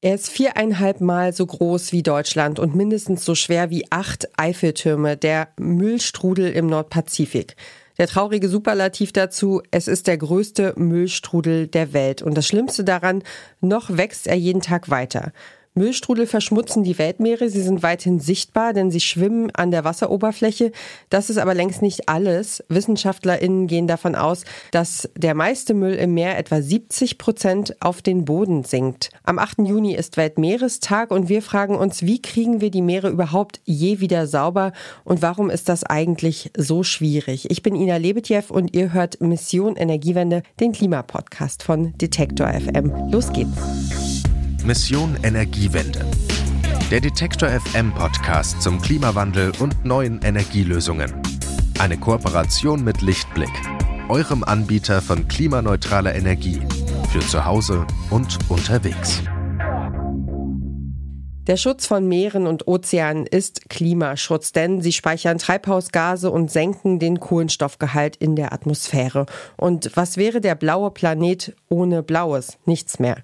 Er ist viereinhalb Mal so groß wie Deutschland und mindestens so schwer wie acht Eiffeltürme, der Müllstrudel im Nordpazifik. Der traurige Superlativ dazu, es ist der größte Müllstrudel der Welt. Und das Schlimmste daran, noch wächst er jeden Tag weiter. Müllstrudel verschmutzen die Weltmeere. Sie sind weithin sichtbar, denn sie schwimmen an der Wasseroberfläche. Das ist aber längst nicht alles. WissenschaftlerInnen gehen davon aus, dass der meiste Müll im Meer etwa 70 Prozent auf den Boden sinkt. Am 8. Juni ist Weltmeerestag und wir fragen uns, wie kriegen wir die Meere überhaupt je wieder sauber und warum ist das eigentlich so schwierig? Ich bin Ina Lebetjew und ihr hört Mission Energiewende, den Klimapodcast von Detektor FM. Los geht's. Mission Energiewende. Der Detektor FM Podcast zum Klimawandel und neuen Energielösungen. Eine Kooperation mit Lichtblick, eurem Anbieter von klimaneutraler Energie für zu Hause und unterwegs. Der Schutz von Meeren und Ozeanen ist Klimaschutz, denn sie speichern Treibhausgase und senken den Kohlenstoffgehalt in der Atmosphäre. Und was wäre der blaue Planet ohne Blaues? Nichts mehr.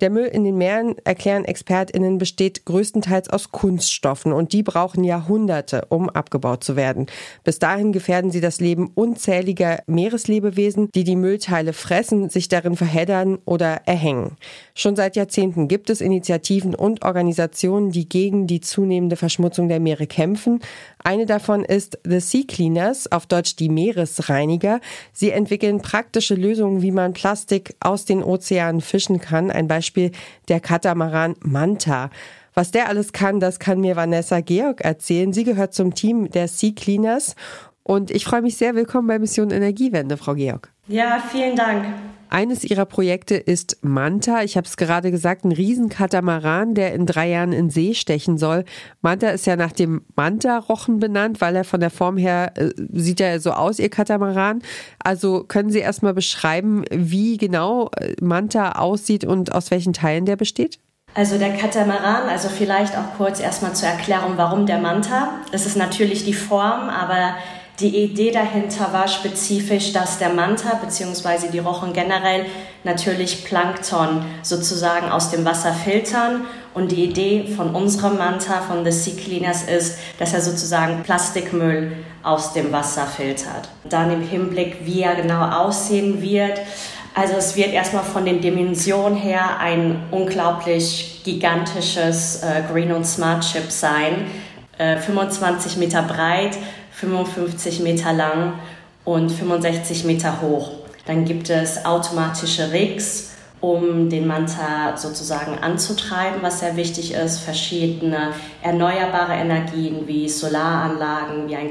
Der Müll in den Meeren, erklären ExpertInnen, besteht größtenteils aus Kunststoffen und die brauchen Jahrhunderte, um abgebaut zu werden. Bis dahin gefährden sie das Leben unzähliger Meereslebewesen, die die Müllteile fressen, sich darin verheddern oder erhängen. Schon seit Jahrzehnten gibt es Initiativen und Organisationen, die gegen die zunehmende Verschmutzung der Meere kämpfen. Eine davon ist The Sea Cleaners, auf Deutsch die Meeresreiniger. Sie entwickeln praktische Lösungen, wie man Plastik aus den Ozeanen fischen kann. Ein Beispiel Beispiel der Katamaran Manta. Was der alles kann, das kann mir Vanessa Georg erzählen. Sie gehört zum Team der Sea Cleaners und ich freue mich sehr. Willkommen bei Mission Energiewende, Frau Georg. Ja, vielen Dank. Eines ihrer Projekte ist Manta. Ich habe es gerade gesagt, ein Riesenkatamaran, der in drei Jahren in See stechen soll. Manta ist ja nach dem Manta-Rochen benannt, weil er von der Form her äh, sieht er so aus, ihr Katamaran. Also können Sie erstmal beschreiben, wie genau äh, Manta aussieht und aus welchen Teilen der besteht? Also der Katamaran, also vielleicht auch kurz erstmal zur Erklärung, warum der Manta. Es ist natürlich die Form, aber die Idee dahinter war spezifisch, dass der Manta bzw. die Rochen generell natürlich Plankton sozusagen aus dem Wasser filtern. Und die Idee von unserem Manta, von The Sea Cleaners, ist, dass er sozusagen Plastikmüll aus dem Wasser filtert. Dann im Hinblick, wie er genau aussehen wird. Also es wird erstmal von den Dimensionen her ein unglaublich gigantisches äh, Green und Smart Chip sein. Äh, 25 Meter breit, 55 Meter lang und 65 Meter hoch. Dann gibt es automatische Rigs, um den Manta sozusagen anzutreiben, was sehr wichtig ist. Verschiedene erneuerbare Energien wie Solaranlagen, wie ein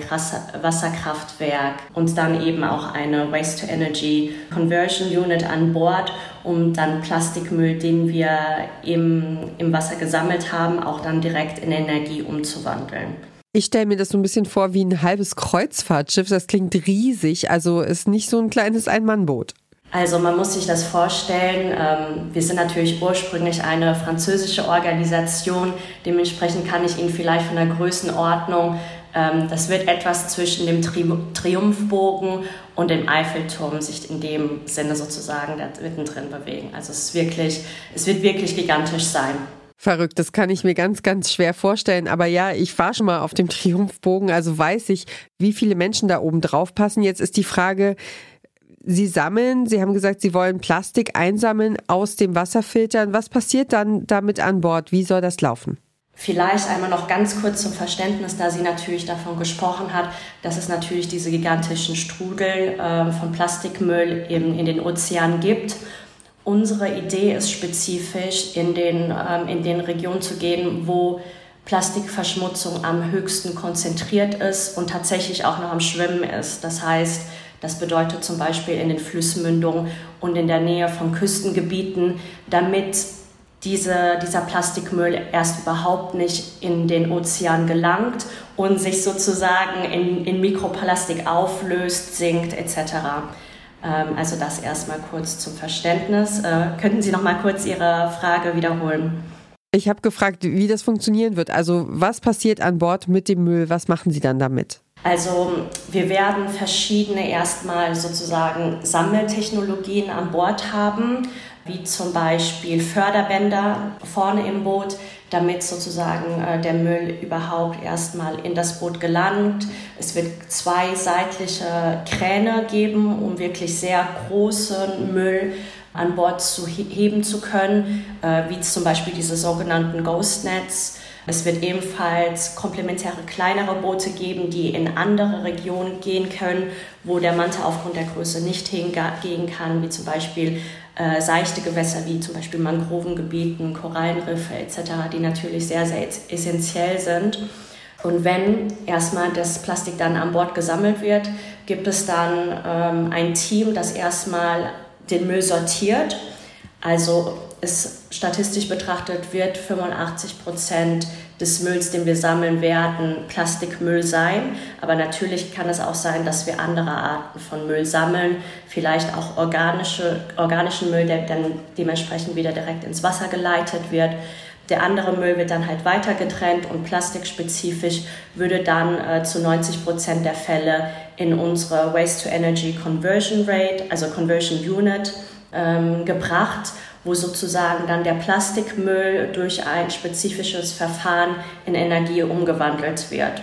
Wasserkraftwerk und dann eben auch eine Waste-to-Energy Conversion Unit an Bord, um dann Plastikmüll, den wir im, im Wasser gesammelt haben, auch dann direkt in Energie umzuwandeln. Ich stelle mir das so ein bisschen vor wie ein halbes Kreuzfahrtschiff. Das klingt riesig, also ist nicht so ein kleines Ein-Mann-Boot. Also man muss sich das vorstellen, ähm, wir sind natürlich ursprünglich eine französische Organisation, dementsprechend kann ich Ihnen vielleicht von der Größenordnung, ähm, das wird etwas zwischen dem Triumphbogen und dem Eiffelturm sich in dem Sinne sozusagen mittendrin bewegen. Also es, wirklich, es wird wirklich gigantisch sein. Verrückt, das kann ich mir ganz, ganz schwer vorstellen. Aber ja, ich war schon mal auf dem Triumphbogen, also weiß ich, wie viele Menschen da oben drauf passen. Jetzt ist die Frage, Sie sammeln, Sie haben gesagt, Sie wollen Plastik einsammeln, aus dem Wasser filtern. Was passiert dann damit an Bord? Wie soll das laufen? Vielleicht einmal noch ganz kurz zum Verständnis, da sie natürlich davon gesprochen hat, dass es natürlich diese gigantischen Strudel äh, von Plastikmüll in, in den Ozeanen gibt Unsere Idee ist spezifisch, in den, ähm, in den Regionen zu gehen, wo Plastikverschmutzung am höchsten konzentriert ist und tatsächlich auch noch am Schwimmen ist. Das heißt, das bedeutet zum Beispiel in den Flussmündungen und in der Nähe von Küstengebieten, damit diese, dieser Plastikmüll erst überhaupt nicht in den Ozean gelangt und sich sozusagen in, in Mikroplastik auflöst, sinkt etc. Ähm, also das erstmal kurz zum Verständnis. Äh, könnten Sie noch mal kurz Ihre Frage wiederholen? Ich habe gefragt, wie das funktionieren wird. Also was passiert an Bord mit dem Müll? Was machen Sie dann damit? Also wir werden verschiedene erstmal sozusagen Sammeltechnologien an Bord haben. wie zum Beispiel Förderbänder vorne im Boot, damit sozusagen äh, der Müll überhaupt erstmal in das Boot gelangt. Es wird zwei seitliche Kräne geben, um wirklich sehr großen Müll an Bord zu heben zu können, äh, wie zum Beispiel diese sogenannten Ghost Nets. Es wird ebenfalls komplementäre kleinere Boote geben, die in andere Regionen gehen können, wo der Manta aufgrund der Größe nicht hingehen kann, wie zum Beispiel äh, seichte Gewässer wie zum Beispiel Mangrovengebieten, Korallenriffe etc., die natürlich sehr, sehr essentiell sind. Und wenn erstmal das Plastik dann an Bord gesammelt wird, gibt es dann ähm, ein Team, das erstmal den Müll sortiert. Also ist statistisch betrachtet wird 85 Prozent des Mülls, den wir sammeln werden, Plastikmüll sein. Aber natürlich kann es auch sein, dass wir andere Arten von Müll sammeln, vielleicht auch organische, organischen Müll, der dann dementsprechend wieder direkt ins Wasser geleitet wird. Der andere Müll wird dann halt weiter getrennt und plastikspezifisch würde dann äh, zu 90 Prozent der Fälle in unsere Waste-to-Energy Conversion Rate, also Conversion Unit, ähm, gebracht wo sozusagen dann der Plastikmüll durch ein spezifisches Verfahren in Energie umgewandelt wird.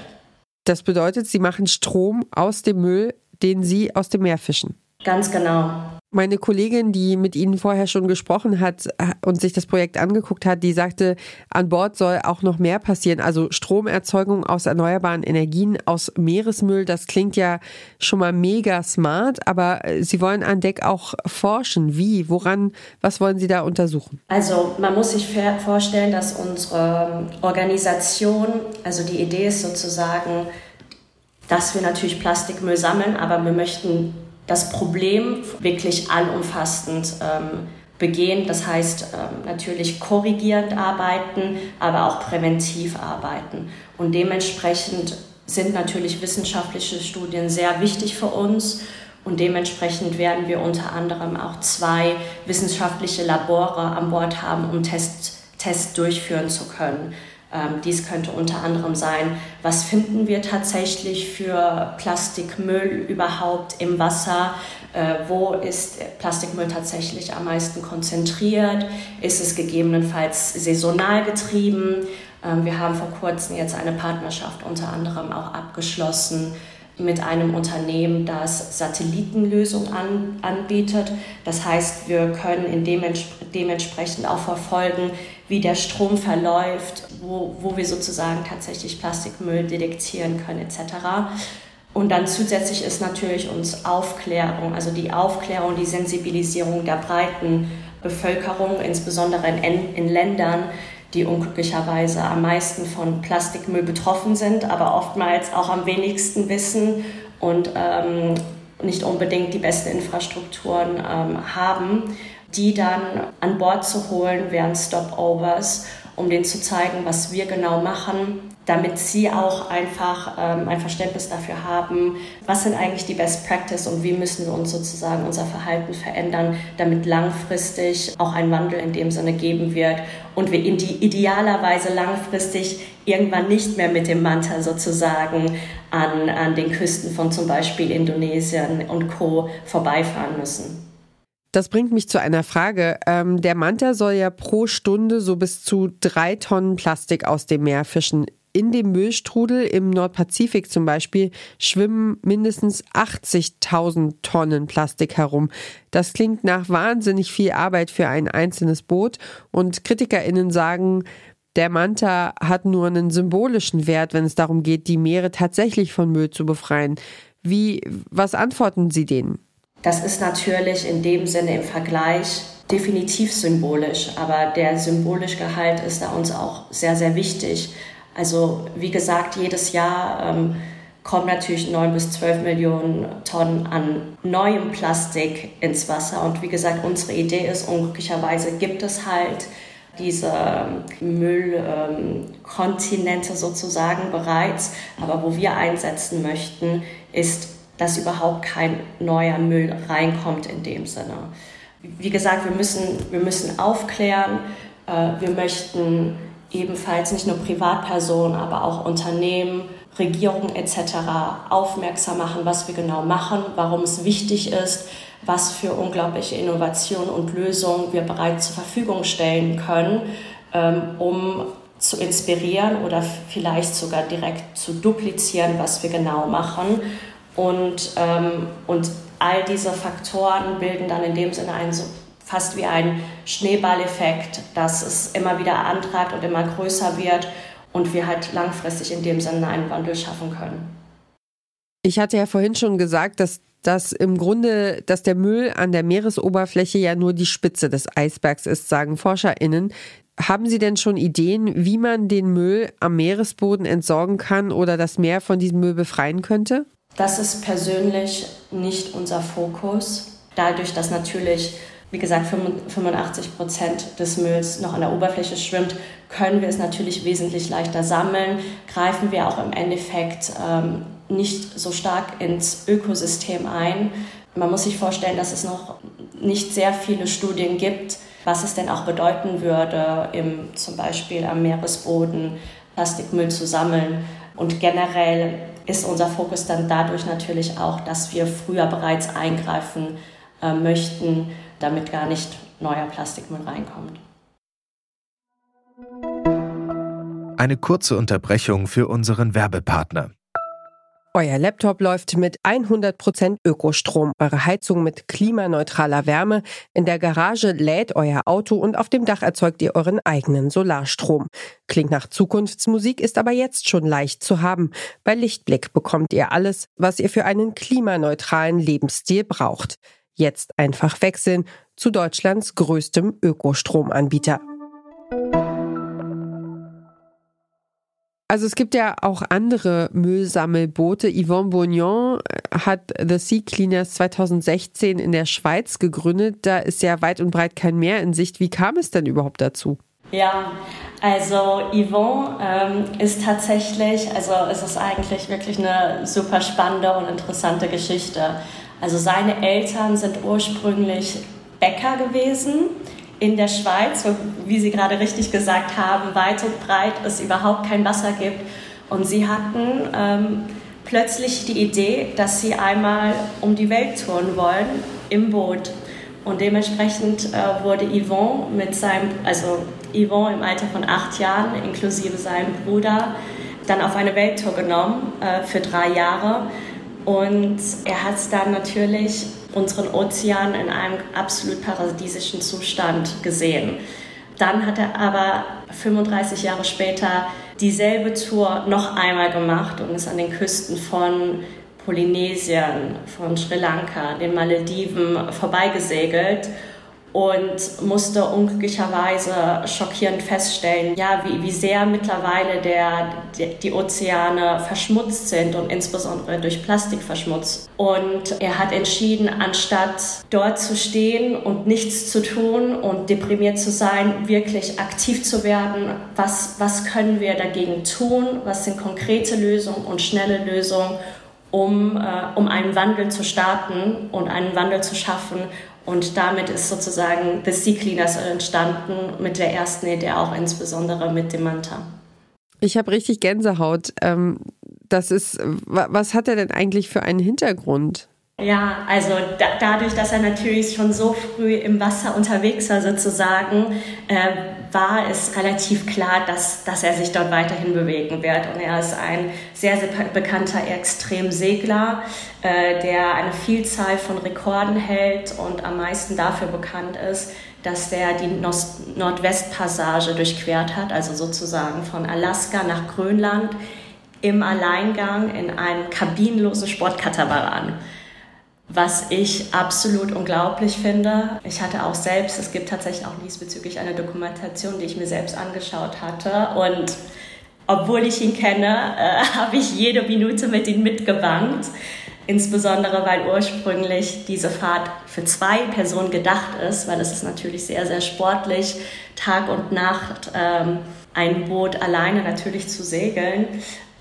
Das bedeutet, Sie machen Strom aus dem Müll, den Sie aus dem Meer fischen. Ganz genau. Meine Kollegin, die mit Ihnen vorher schon gesprochen hat und sich das Projekt angeguckt hat, die sagte, an Bord soll auch noch mehr passieren. Also Stromerzeugung aus erneuerbaren Energien, aus Meeresmüll, das klingt ja schon mal mega smart, aber Sie wollen an Deck auch forschen. Wie? Woran? Was wollen Sie da untersuchen? Also man muss sich vorstellen, dass unsere Organisation, also die Idee ist sozusagen, dass wir natürlich Plastikmüll sammeln, aber wir möchten das Problem wirklich allumfassend ähm, begehen. Das heißt ähm, natürlich korrigierend arbeiten, aber auch präventiv arbeiten. Und dementsprechend sind natürlich wissenschaftliche Studien sehr wichtig für uns. Und dementsprechend werden wir unter anderem auch zwei wissenschaftliche Labore an Bord haben, um Tests, Tests durchführen zu können. Ähm, dies könnte unter anderem sein, was finden wir tatsächlich für Plastikmüll überhaupt im Wasser? Äh, wo ist Plastikmüll tatsächlich am meisten konzentriert? Ist es gegebenenfalls saisonal getrieben? Ähm, wir haben vor kurzem jetzt eine Partnerschaft unter anderem auch abgeschlossen mit einem Unternehmen, das Satellitenlösungen an, anbietet. Das heißt, wir können in dements dementsprechend auch verfolgen, wie der Strom verläuft, wo, wo wir sozusagen tatsächlich Plastikmüll detektieren können etc. Und dann zusätzlich ist natürlich uns Aufklärung, also die Aufklärung, die Sensibilisierung der breiten Bevölkerung, insbesondere in, in Ländern, die unglücklicherweise am meisten von Plastikmüll betroffen sind, aber oftmals auch am wenigsten wissen und ähm, nicht unbedingt die besten Infrastrukturen ähm, haben, die dann an Bord zu holen während Stopovers, um denen zu zeigen, was wir genau machen, damit sie auch einfach ähm, ein Verständnis dafür haben, was sind eigentlich die Best Practice und wie müssen wir uns sozusagen unser Verhalten verändern, damit langfristig auch ein Wandel in dem Sinne geben wird und wir in die idealerweise langfristig irgendwann nicht mehr mit dem Manta sozusagen an, an den Küsten von zum Beispiel Indonesien und Co. vorbeifahren müssen. Das bringt mich zu einer Frage. Ähm, der Manta soll ja pro Stunde so bis zu drei Tonnen Plastik aus dem Meer fischen in dem Müllstrudel im Nordpazifik zum Beispiel schwimmen mindestens 80.000 Tonnen Plastik herum. Das klingt nach wahnsinnig viel Arbeit für ein einzelnes Boot und KritikerInnen sagen, der Manta hat nur einen symbolischen Wert, wenn es darum geht, die Meere tatsächlich von Müll zu befreien. Wie, was antworten Sie denen? Das ist natürlich in dem Sinne im Vergleich definitiv symbolisch, aber der symbolische Gehalt ist da uns auch sehr, sehr wichtig. Also wie gesagt, jedes Jahr ähm, kommen natürlich 9 bis 12 Millionen Tonnen an neuem Plastik ins Wasser. Und wie gesagt, unsere Idee ist, unglücklicherweise gibt es halt diese ähm, Müllkontinente ähm, sozusagen bereits. Aber wo wir einsetzen möchten, ist, dass überhaupt kein neuer Müll reinkommt in dem Sinne. Wie gesagt, wir müssen, wir müssen aufklären, äh, wir möchten ebenfalls nicht nur Privatpersonen, aber auch Unternehmen, Regierungen etc. aufmerksam machen, was wir genau machen, warum es wichtig ist, was für unglaubliche Innovationen und Lösungen wir bereits zur Verfügung stellen können, ähm, um zu inspirieren oder vielleicht sogar direkt zu duplizieren, was wir genau machen. Und, ähm, und all diese Faktoren bilden dann in dem Sinne einen fast wie ein Schneeballeffekt, dass es immer wieder antreibt und immer größer wird und wir halt langfristig in dem Sinne einen Wandel schaffen können. Ich hatte ja vorhin schon gesagt, dass dass im Grunde, dass der Müll an der Meeresoberfläche ja nur die Spitze des Eisbergs ist, sagen ForscherInnen. Haben Sie denn schon Ideen, wie man den Müll am Meeresboden entsorgen kann oder das Meer von diesem Müll befreien könnte? Das ist persönlich nicht unser Fokus. Dadurch, dass natürlich wie gesagt, 85 Prozent des Mülls noch an der Oberfläche schwimmt, können wir es natürlich wesentlich leichter sammeln, greifen wir auch im Endeffekt ähm, nicht so stark ins Ökosystem ein. Man muss sich vorstellen, dass es noch nicht sehr viele Studien gibt, was es denn auch bedeuten würde, im, zum Beispiel am Meeresboden Plastikmüll zu sammeln. Und generell ist unser Fokus dann dadurch natürlich auch, dass wir früher bereits eingreifen äh, möchten, damit gar nicht neuer Plastikmüll reinkommt. Eine kurze Unterbrechung für unseren Werbepartner. Euer Laptop läuft mit 100% Ökostrom, eure Heizung mit klimaneutraler Wärme, in der Garage lädt euer Auto und auf dem Dach erzeugt ihr euren eigenen Solarstrom. Klingt nach Zukunftsmusik, ist aber jetzt schon leicht zu haben. Bei Lichtblick bekommt ihr alles, was ihr für einen klimaneutralen Lebensstil braucht. Jetzt einfach wechseln zu Deutschlands größtem Ökostromanbieter. Also es gibt ja auch andere Müllsammelboote. Yvonne Bourgnon hat The Sea Cleaners 2016 in der Schweiz gegründet. Da ist ja weit und breit kein Meer in Sicht. Wie kam es denn überhaupt dazu? Ja, also Yvonne ähm, ist tatsächlich, also es ist eigentlich wirklich eine super spannende und interessante Geschichte. Also seine Eltern sind ursprünglich Bäcker gewesen in der Schweiz, wo, wie Sie gerade richtig gesagt haben, weit und breit es überhaupt kein Wasser gibt. Und sie hatten ähm, plötzlich die Idee, dass sie einmal um die Welt touren wollen im Boot. Und dementsprechend äh, wurde Yvon mit seinem, also Yvon im Alter von acht Jahren, inklusive seinem Bruder, dann auf eine Welttour genommen äh, für drei Jahre und er hat dann natürlich unseren Ozean in einem absolut paradiesischen Zustand gesehen. Dann hat er aber 35 Jahre später dieselbe Tour noch einmal gemacht und ist an den Küsten von Polynesien, von Sri Lanka, den Malediven vorbeigesegelt und musste unglücklicherweise schockierend feststellen, ja, wie, wie sehr mittlerweile der, die, die Ozeane verschmutzt sind und insbesondere durch Plastik verschmutzt. Und er hat entschieden, anstatt dort zu stehen und nichts zu tun und deprimiert zu sein, wirklich aktiv zu werden. Was, was können wir dagegen tun? Was sind konkrete Lösungen und schnelle Lösungen? Um, äh, um einen Wandel zu starten und einen Wandel zu schaffen und damit ist sozusagen The Sea Cleaners entstanden mit der ersten Idee, auch insbesondere mit dem Manta. Ich habe richtig Gänsehaut. Ähm, das ist, was hat er denn eigentlich für einen Hintergrund? Ja, also da, dadurch, dass er natürlich schon so früh im Wasser unterwegs war sozusagen, äh, war es relativ klar, dass, dass er sich dort weiterhin bewegen wird. Und er ist ein sehr, sehr bekannter Extremsegler, äh, der eine Vielzahl von Rekorden hält und am meisten dafür bekannt ist, dass der die Nordwestpassage durchquert hat, also sozusagen von Alaska nach Grönland im Alleingang in einem kabinenlosen Sportkatamaran was ich absolut unglaublich finde. Ich hatte auch selbst, es gibt tatsächlich auch diesbezüglich eine Dokumentation, die ich mir selbst angeschaut hatte. Und obwohl ich ihn kenne, äh, habe ich jede Minute mit ihm mitgebankt. Insbesondere weil ursprünglich diese Fahrt für zwei Personen gedacht ist, weil es ist natürlich sehr, sehr sportlich, Tag und Nacht ähm, ein Boot alleine natürlich zu segeln.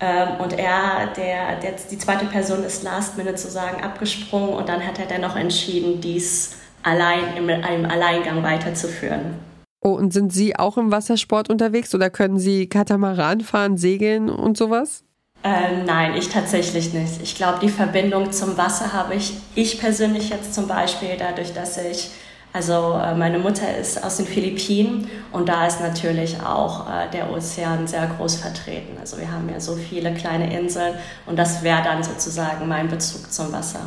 Ähm, und er, der, der, die zweite Person ist last minute sozusagen abgesprungen und dann hat er dennoch entschieden, dies allein in einem Alleingang weiterzuführen. Oh, und sind Sie auch im Wassersport unterwegs oder können Sie Katamaran fahren, segeln und sowas? Ähm, nein, ich tatsächlich nicht. Ich glaube, die Verbindung zum Wasser habe ich, ich persönlich jetzt zum Beispiel, dadurch, dass ich, also äh, meine Mutter ist aus den Philippinen und da ist natürlich auch äh, der Ozean sehr groß vertreten. Also wir haben ja so viele kleine Inseln und das wäre dann sozusagen mein Bezug zum Wasser.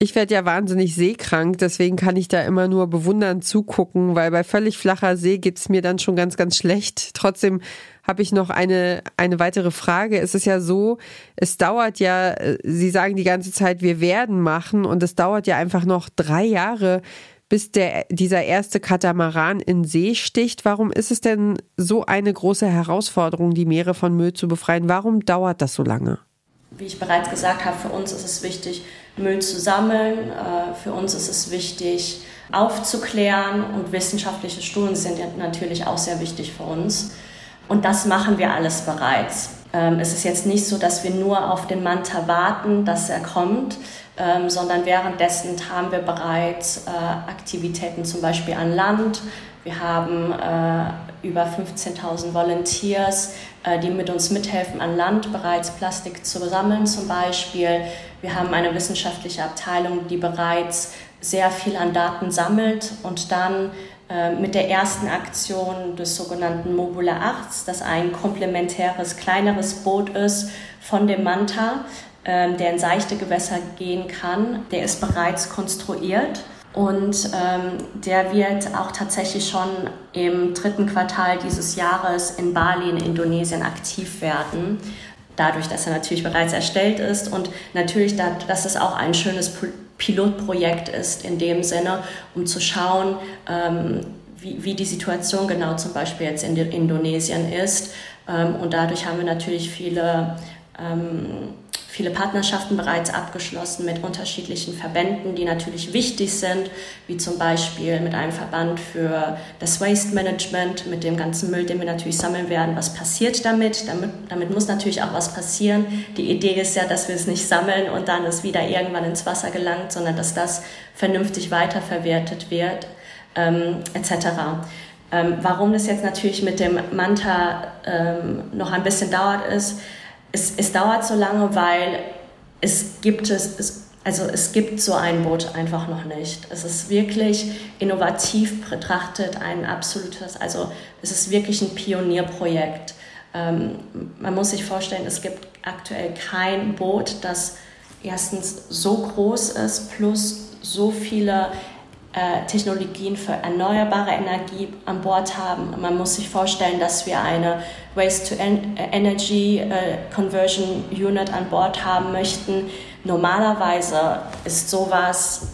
Ich werde ja wahnsinnig seekrank, deswegen kann ich da immer nur bewundernd zugucken, weil bei völlig flacher See geht es mir dann schon ganz, ganz schlecht. Trotzdem habe ich noch eine, eine weitere Frage. Es ist ja so, es dauert ja, Sie sagen die ganze Zeit, wir werden machen und es dauert ja einfach noch drei Jahre, bis der, dieser erste Katamaran in See sticht. Warum ist es denn so eine große Herausforderung, die Meere von Müll zu befreien? Warum dauert das so lange? Wie ich bereits gesagt habe, für uns ist es wichtig, Müll zu sammeln. Äh, für uns ist es wichtig, aufzuklären und wissenschaftliche Studien sind natürlich auch sehr wichtig für uns. Und das machen wir alles bereits. Ähm, es ist jetzt nicht so, dass wir nur auf den Manta warten, dass er kommt, ähm, sondern währenddessen haben wir bereits äh, Aktivitäten zum Beispiel an Land. Wir haben äh, über 15.000 Volunteers, äh, die mit uns mithelfen, an Land bereits Plastik zu sammeln zum Beispiel. Wir haben eine wissenschaftliche Abteilung, die bereits sehr viel an Daten sammelt und dann äh, mit der ersten Aktion des sogenannten Mobula 8, das ein komplementäres, kleineres Boot ist von dem Manta, der in seichte Gewässer gehen kann, der ist bereits konstruiert und ähm, der wird auch tatsächlich schon im dritten Quartal dieses Jahres in Bali in Indonesien aktiv werden. Dadurch, dass er natürlich bereits erstellt ist und natürlich, dass es auch ein schönes Pilotprojekt ist in dem Sinne, um zu schauen, ähm, wie, die Situation genau zum Beispiel jetzt in Indonesien ist. Ähm, und dadurch haben wir natürlich viele ähm, viele Partnerschaften bereits abgeschlossen mit unterschiedlichen Verbänden, die natürlich wichtig sind, wie zum Beispiel mit einem Verband für das Waste Management, mit dem ganzen Müll, den wir natürlich sammeln werden. Was passiert damit? Damit, damit muss natürlich auch was passieren. Die Idee ist ja, dass wir es nicht sammeln und dann es wieder irgendwann ins Wasser gelangt, sondern dass das vernünftig weiterverwertet wird, ähm, etc. Ähm, warum das jetzt natürlich mit dem Manta ähm, noch ein bisschen dauert, ist, es, es dauert so lange, weil es gibt es, es, also es gibt so ein Boot einfach noch nicht. Es ist wirklich innovativ betrachtet ein absolutes, also es ist wirklich ein Pionierprojekt. Ähm, man muss sich vorstellen, es gibt aktuell kein Boot, das erstens so groß ist, plus so viele äh, Technologien für erneuerbare Energie an Bord haben. Man muss sich vorstellen, dass wir eine Waste-to-Energy äh, Conversion Unit an Bord haben möchten. Normalerweise ist sowas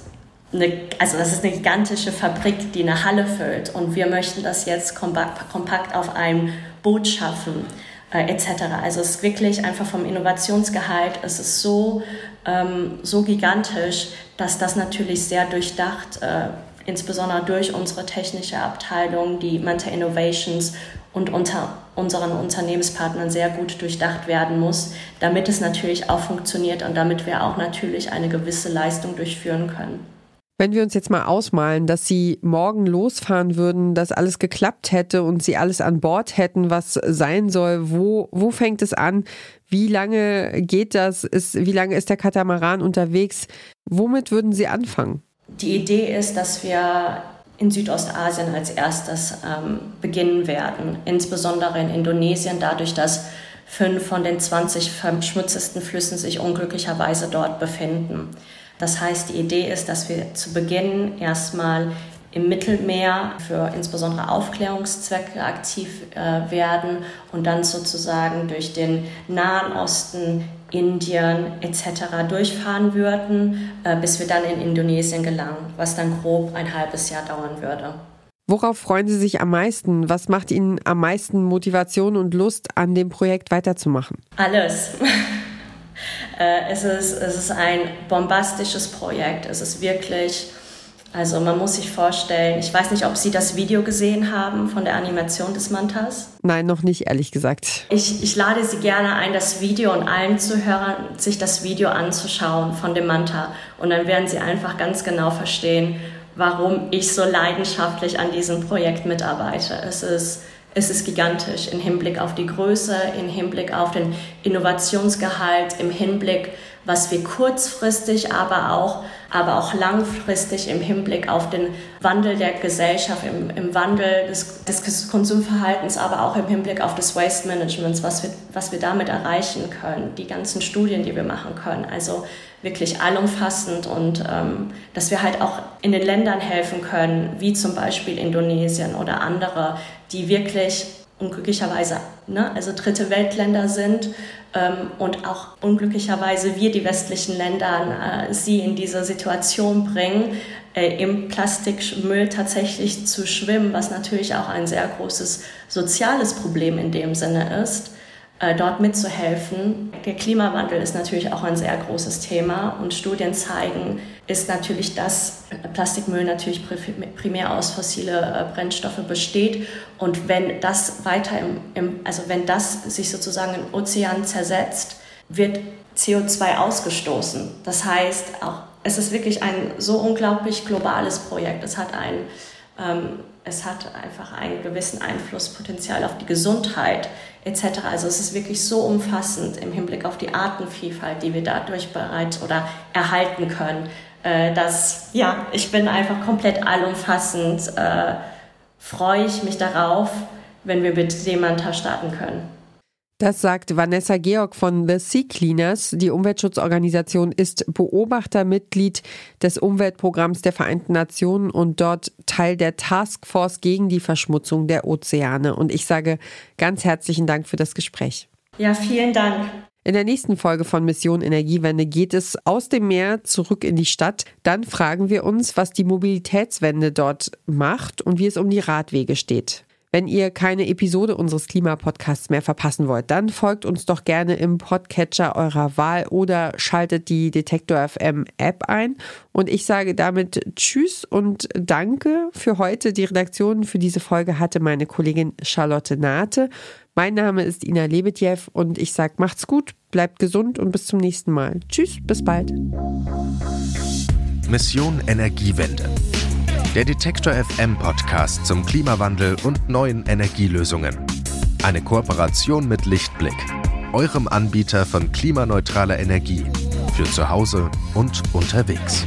eine, also das ist eine gigantische Fabrik, die eine Halle füllt und wir möchten das jetzt kompakt auf einem Boot schaffen äh, etc. Also es ist wirklich einfach vom Innovationsgehalt, es ist so, ähm, so gigantisch, dass das natürlich sehr durchdacht, äh, insbesondere durch unsere technische Abteilung, die Manta Innovations und unter unseren Unternehmenspartnern sehr gut durchdacht werden muss, damit es natürlich auch funktioniert und damit wir auch natürlich eine gewisse Leistung durchführen können. Wenn wir uns jetzt mal ausmalen, dass Sie morgen losfahren würden, dass alles geklappt hätte und Sie alles an Bord hätten, was sein soll, wo, wo fängt es an? Wie lange geht das? Ist, wie lange ist der Katamaran unterwegs? Womit würden Sie anfangen? Die Idee ist, dass wir in Südostasien als erstes ähm, beginnen werden, insbesondere in Indonesien, dadurch, dass fünf von den 20 verschmutztesten Flüssen sich unglücklicherweise dort befinden. Das heißt, die Idee ist, dass wir zu Beginn erstmal im Mittelmeer für insbesondere Aufklärungszwecke aktiv äh, werden und dann sozusagen durch den Nahen Osten, Indien etc. durchfahren würden, äh, bis wir dann in Indonesien gelangen, was dann grob ein halbes Jahr dauern würde. Worauf freuen Sie sich am meisten? Was macht Ihnen am meisten Motivation und Lust, an dem Projekt weiterzumachen? Alles. Äh, es, ist, es ist ein bombastisches Projekt. Es ist wirklich, also man muss sich vorstellen, ich weiß nicht, ob Sie das Video gesehen haben von der Animation des Mantas. Nein, noch nicht, ehrlich gesagt. Ich, ich lade Sie gerne ein, das Video und allen Zuhörern, sich das Video anzuschauen von dem Manta. Und dann werden Sie einfach ganz genau verstehen, warum ich so leidenschaftlich an diesem Projekt mitarbeite. Es ist ist es gigantisch im Hinblick auf die Größe, im Hinblick auf den Innovationsgehalt, im Hinblick was wir kurzfristig, aber auch, aber auch langfristig im Hinblick auf den Wandel der Gesellschaft, im, im Wandel des, des Konsumverhaltens, aber auch im Hinblick auf das Waste Management, was wir, was wir damit erreichen können, die ganzen Studien, die wir machen können. Also wirklich allumfassend und ähm, dass wir halt auch in den Ländern helfen können, wie zum Beispiel Indonesien oder andere, die wirklich unglücklicherweise, ne, also dritte Weltländer sind ähm, und auch unglücklicherweise wir, die westlichen Länder, äh, sie in diese Situation bringen, äh, im Plastikmüll tatsächlich zu schwimmen, was natürlich auch ein sehr großes soziales Problem in dem Sinne ist. Äh, dort mitzuhelfen. Der Klimawandel ist natürlich auch ein sehr großes Thema und Studien zeigen, ist natürlich, dass Plastikmüll natürlich primär aus fossile äh, Brennstoffe besteht und wenn das weiter im, im also wenn das sich sozusagen im Ozean zersetzt, wird CO2 ausgestoßen. Das heißt, auch es ist wirklich ein so unglaublich globales Projekt. Es hat ein ähm, es hat einfach einen gewissen Einflusspotenzial auf die Gesundheit etc. Also es ist wirklich so umfassend im Hinblick auf die Artenvielfalt, die wir dadurch bereits oder erhalten können, äh, dass ja, ich bin einfach komplett allumfassend, äh, freue ich mich darauf, wenn wir mit Semanta starten können. Das sagt Vanessa Georg von The Sea Cleaners. Die Umweltschutzorganisation ist Beobachtermitglied des Umweltprogramms der Vereinten Nationen und dort Teil der Taskforce gegen die Verschmutzung der Ozeane. Und ich sage ganz herzlichen Dank für das Gespräch. Ja, vielen Dank. In der nächsten Folge von Mission Energiewende geht es aus dem Meer zurück in die Stadt. Dann fragen wir uns, was die Mobilitätswende dort macht und wie es um die Radwege steht. Wenn ihr keine Episode unseres Klimapodcasts mehr verpassen wollt, dann folgt uns doch gerne im Podcatcher eurer Wahl oder schaltet die Detektor FM App ein. Und ich sage damit Tschüss und Danke für heute. Die Redaktion für diese Folge hatte meine Kollegin Charlotte Nate. Mein Name ist Ina Lebetjew und ich sage macht's gut, bleibt gesund und bis zum nächsten Mal. Tschüss, bis bald. Mission Energiewende der Detektor FM Podcast zum Klimawandel und neuen Energielösungen. Eine Kooperation mit Lichtblick, eurem Anbieter von klimaneutraler Energie für zu Hause und unterwegs.